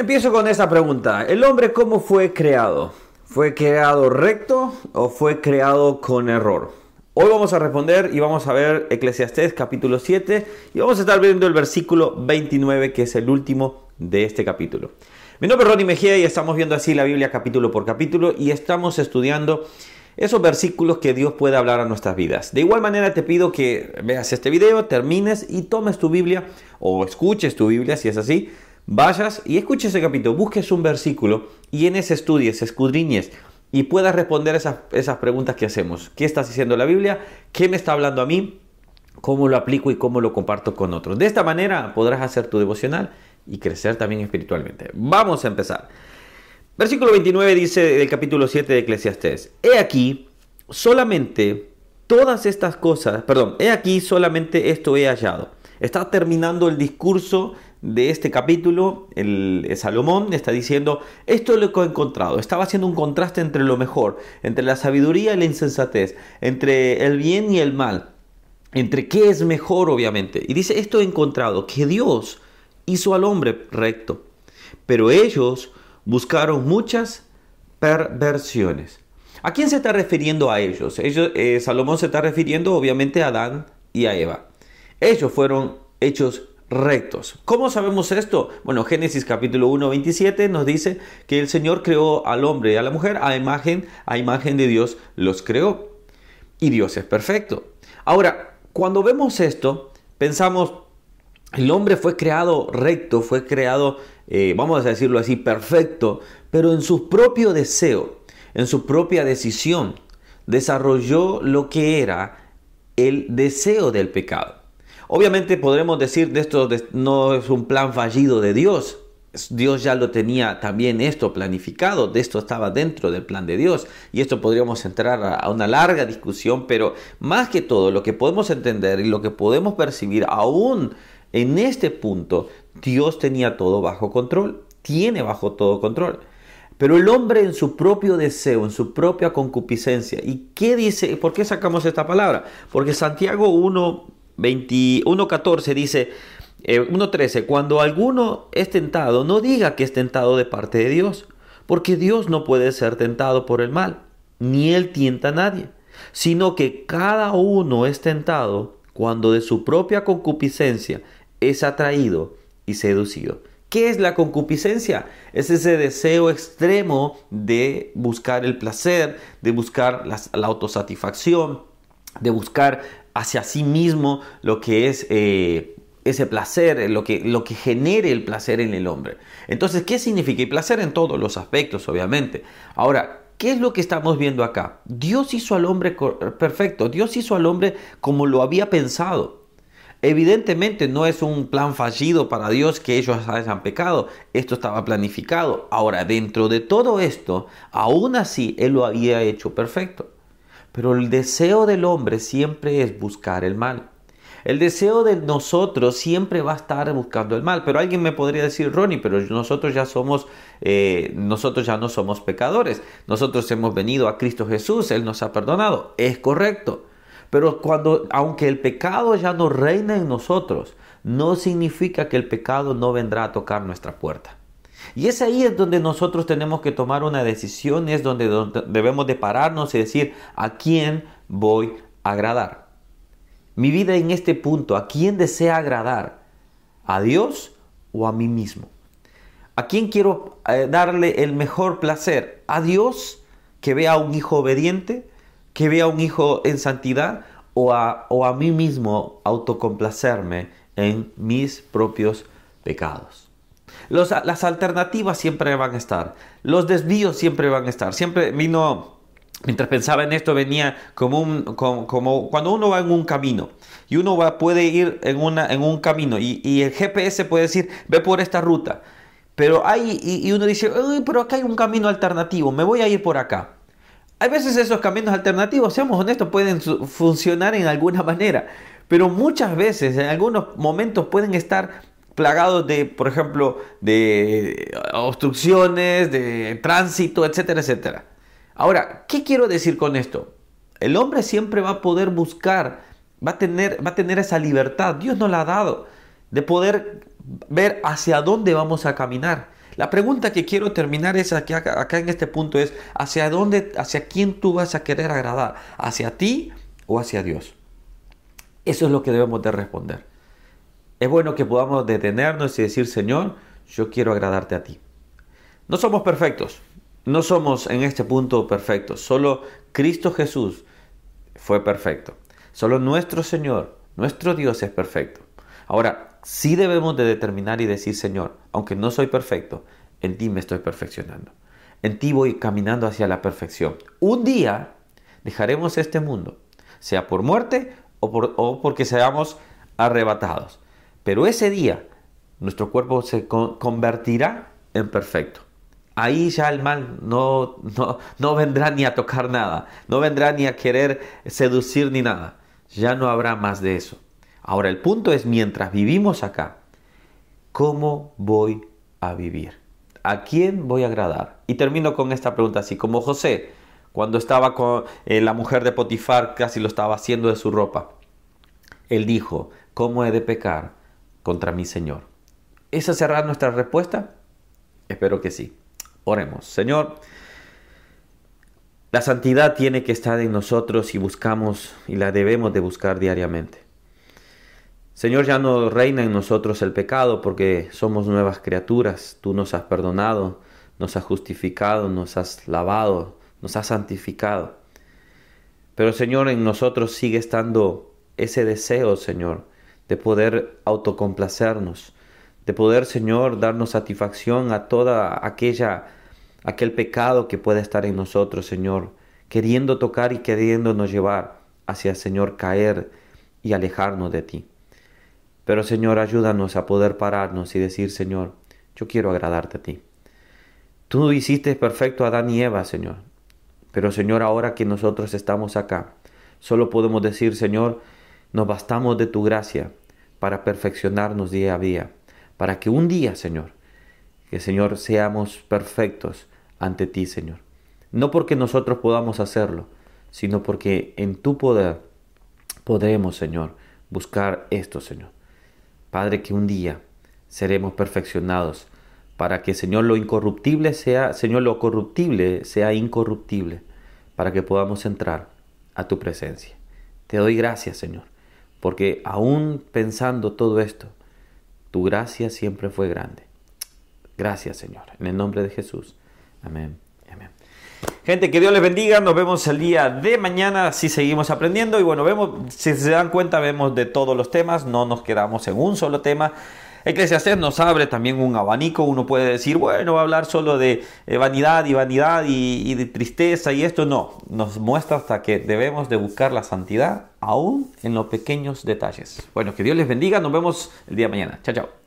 Empiezo con esta pregunta. ¿El hombre cómo fue creado? ¿Fue creado recto o fue creado con error? Hoy vamos a responder y vamos a ver Eclesiastés capítulo 7 y vamos a estar viendo el versículo 29 que es el último de este capítulo. Mi nombre es Ronnie Mejía y estamos viendo así la Biblia capítulo por capítulo y estamos estudiando esos versículos que Dios puede hablar a nuestras vidas. De igual manera te pido que veas este video, termines y tomes tu Biblia o escuches tu Biblia si es así vayas y escuches ese capítulo, busques un versículo y en ese estudies, escudriñes y puedas responder esas, esas preguntas que hacemos. ¿Qué está diciendo la Biblia? ¿Qué me está hablando a mí? ¿Cómo lo aplico y cómo lo comparto con otros? De esta manera podrás hacer tu devocional y crecer también espiritualmente. Vamos a empezar. Versículo 29 dice del capítulo 7 de Eclesiastés, He aquí, solamente todas estas cosas, perdón, he aquí solamente esto he hallado. Está terminando el discurso de este capítulo, el, Salomón está diciendo, esto es lo que he encontrado. Estaba haciendo un contraste entre lo mejor, entre la sabiduría y la insensatez, entre el bien y el mal, entre qué es mejor obviamente. Y dice, esto he encontrado, que Dios hizo al hombre recto, pero ellos buscaron muchas perversiones. ¿A quién se está refiriendo a ellos? ellos eh, Salomón se está refiriendo obviamente a Adán y a Eva. Ellos fueron hechos rectos. ¿Cómo sabemos esto? Bueno, Génesis capítulo 1, 27 nos dice que el Señor creó al hombre y a la mujer a imagen, a imagen de Dios los creó. Y Dios es perfecto. Ahora, cuando vemos esto, pensamos, el hombre fue creado recto, fue creado, eh, vamos a decirlo así, perfecto, pero en su propio deseo, en su propia decisión, desarrolló lo que era el deseo del pecado. Obviamente podremos decir de esto no es un plan fallido de Dios. Dios ya lo tenía también esto planificado, de esto estaba dentro del plan de Dios. Y esto podríamos entrar a una larga discusión, pero más que todo lo que podemos entender y lo que podemos percibir aún en este punto, Dios tenía todo bajo control, tiene bajo todo control. Pero el hombre en su propio deseo, en su propia concupiscencia, ¿y qué dice? ¿Por qué sacamos esta palabra? Porque Santiago 1, 21.14 dice, 1.13, eh, cuando alguno es tentado, no diga que es tentado de parte de Dios, porque Dios no puede ser tentado por el mal, ni él tienta a nadie, sino que cada uno es tentado cuando de su propia concupiscencia es atraído y seducido. ¿Qué es la concupiscencia? Es ese deseo extremo de buscar el placer, de buscar la autosatisfacción, de buscar hacia sí mismo lo que es eh, ese placer, lo que, lo que genere el placer en el hombre. Entonces, ¿qué significa? Y placer en todos los aspectos, obviamente. Ahora, ¿qué es lo que estamos viendo acá? Dios hizo al hombre perfecto, Dios hizo al hombre como lo había pensado. Evidentemente no es un plan fallido para Dios que ellos hayan pecado, esto estaba planificado. Ahora, dentro de todo esto, aún así Él lo había hecho perfecto. Pero el deseo del hombre siempre es buscar el mal. El deseo de nosotros siempre va a estar buscando el mal. Pero alguien me podría decir, Ronnie, pero nosotros ya somos, eh, nosotros ya no somos pecadores. Nosotros hemos venido a Cristo Jesús, Él nos ha perdonado. Es correcto. Pero cuando, aunque el pecado ya no reina en nosotros, no significa que el pecado no vendrá a tocar nuestra puerta. Y es ahí es donde nosotros tenemos que tomar una decisión, es donde, debemos de pararnos y decir, ¿a quién voy a agradar? Mi vida en este punto, ¿a quién desea agradar? ¿A Dios o a mí mismo? ¿A quién quiero eh, darle el mejor placer? ¿A Dios que vea a un hijo obediente? ¿Que vea a un hijo en santidad? ¿O a, o a mí mismo autocomplacerme en mis propios pecados? Las alternativas siempre van a estar, los desvíos siempre van a estar. Siempre vino, mientras pensaba en esto, venía como, cuando uno va en un camino y uno va, puede ir en un camino y, el GPS puede decir, ve por esta ruta. Pero hay, y, uno dice, Uy, pero acá hay un camino alternativo, me voy a ir por acá. Hay veces esos caminos alternativos, seamos honestos, pueden funcionar en alguna manera, pero muchas veces, en algunos momentos, pueden estar plagados de, por ejemplo, de obstrucciones, de tránsito, etcétera, etcétera. Ahora, ¿qué quiero decir con esto? El hombre siempre va a poder buscar, va a tener, va a tener esa libertad, Dios nos la ha dado, de poder ver hacia dónde vamos a caminar. La pregunta que quiero terminar es aquí, acá, en este punto es, ¿hacia dónde, hacia quién tú vas a querer agradar? ¿Hacia ti o hacia Dios? Eso es lo que debemos de responder. Es bueno que podamos detenernos y decir, Señor, yo quiero agradarte a ti. No somos perfectos, no somos en este punto perfectos, solo Cristo Jesús fue perfecto. Solo nuestro Señor, nuestro Dios es perfecto. Ahora, sí debemos de determinar y decir, Señor, aunque no soy perfecto, en ti me estoy perfeccionando. En ti voy caminando hacia la perfección. Un día dejaremos este mundo, sea por muerte o, o porque seamos arrebatados. Pero ese día nuestro cuerpo se convertirá en perfecto. Ahí ya el mal no, no, no vendrá ni a tocar nada, no vendrá ni a querer seducir ni nada. Ya no habrá más de eso. Ahora el punto es, mientras vivimos acá, ¿cómo voy a vivir? ¿A quién voy a agradar? Y termino con esta pregunta así, como José, cuando estaba con eh, la mujer de Potifar, casi lo estaba haciendo de su ropa. Él dijo, ¿cómo he de pecar contra mi Señor? ¿Esa será nuestra respuesta? Espero que sí. Oremos. Señor, la santidad tiene que estar en nosotros y buscamos y la debemos de buscar diariamente. Señor, ya no reina en nosotros el pecado porque somos nuevas criaturas. Tú nos has perdonado, nos has justificado, nos has lavado, nos has santificado. Pero Señor, en nosotros sigue estando ese deseo, Señor, de poder autocomplacernos, de poder, Señor, darnos satisfacción a toda aquella aquel pecado que pueda estar en nosotros, Señor, queriendo tocar y queriéndonos llevar hacia, Señor, caer y alejarnos de ti. Pero, Señor, ayúdanos a poder pararnos y decir, Señor, yo quiero agradarte a ti. Tú hiciste perfecto a Adán y Eva, Señor. Pero, Señor, ahora que nosotros estamos acá, solo podemos decir, Señor, nos bastamos de tu gracia para perfeccionarnos día a día para que un día, Señor, que Señor seamos perfectos ante ti, Señor. No porque nosotros podamos hacerlo, sino porque en tu poder podremos, Señor, buscar esto, Señor. Padre, que un día seremos perfeccionados para que, Señor, lo incorruptible sea, Señor, lo corruptible sea incorruptible, para que podamos entrar a tu presencia. Te doy gracias, Señor, porque aún pensando todo esto, tu gracia siempre fue grande. Gracias, Señor. En el nombre de Jesús. Amén. Amén. Gente, que Dios les bendiga. Nos vemos el día de mañana. Si seguimos aprendiendo. Y bueno, vemos, si se dan cuenta, vemos de todos los temas. No nos quedamos en un solo tema. Eclesiastés nos abre también un abanico. Uno puede decir, bueno, va a hablar solo de eh, vanidad y vanidad y, de tristeza y esto. No, nos muestra hasta que debemos de buscar la santidad aún en los pequeños detalles. Bueno, que Dios les bendiga. Nos vemos el día de mañana. Chao, chao.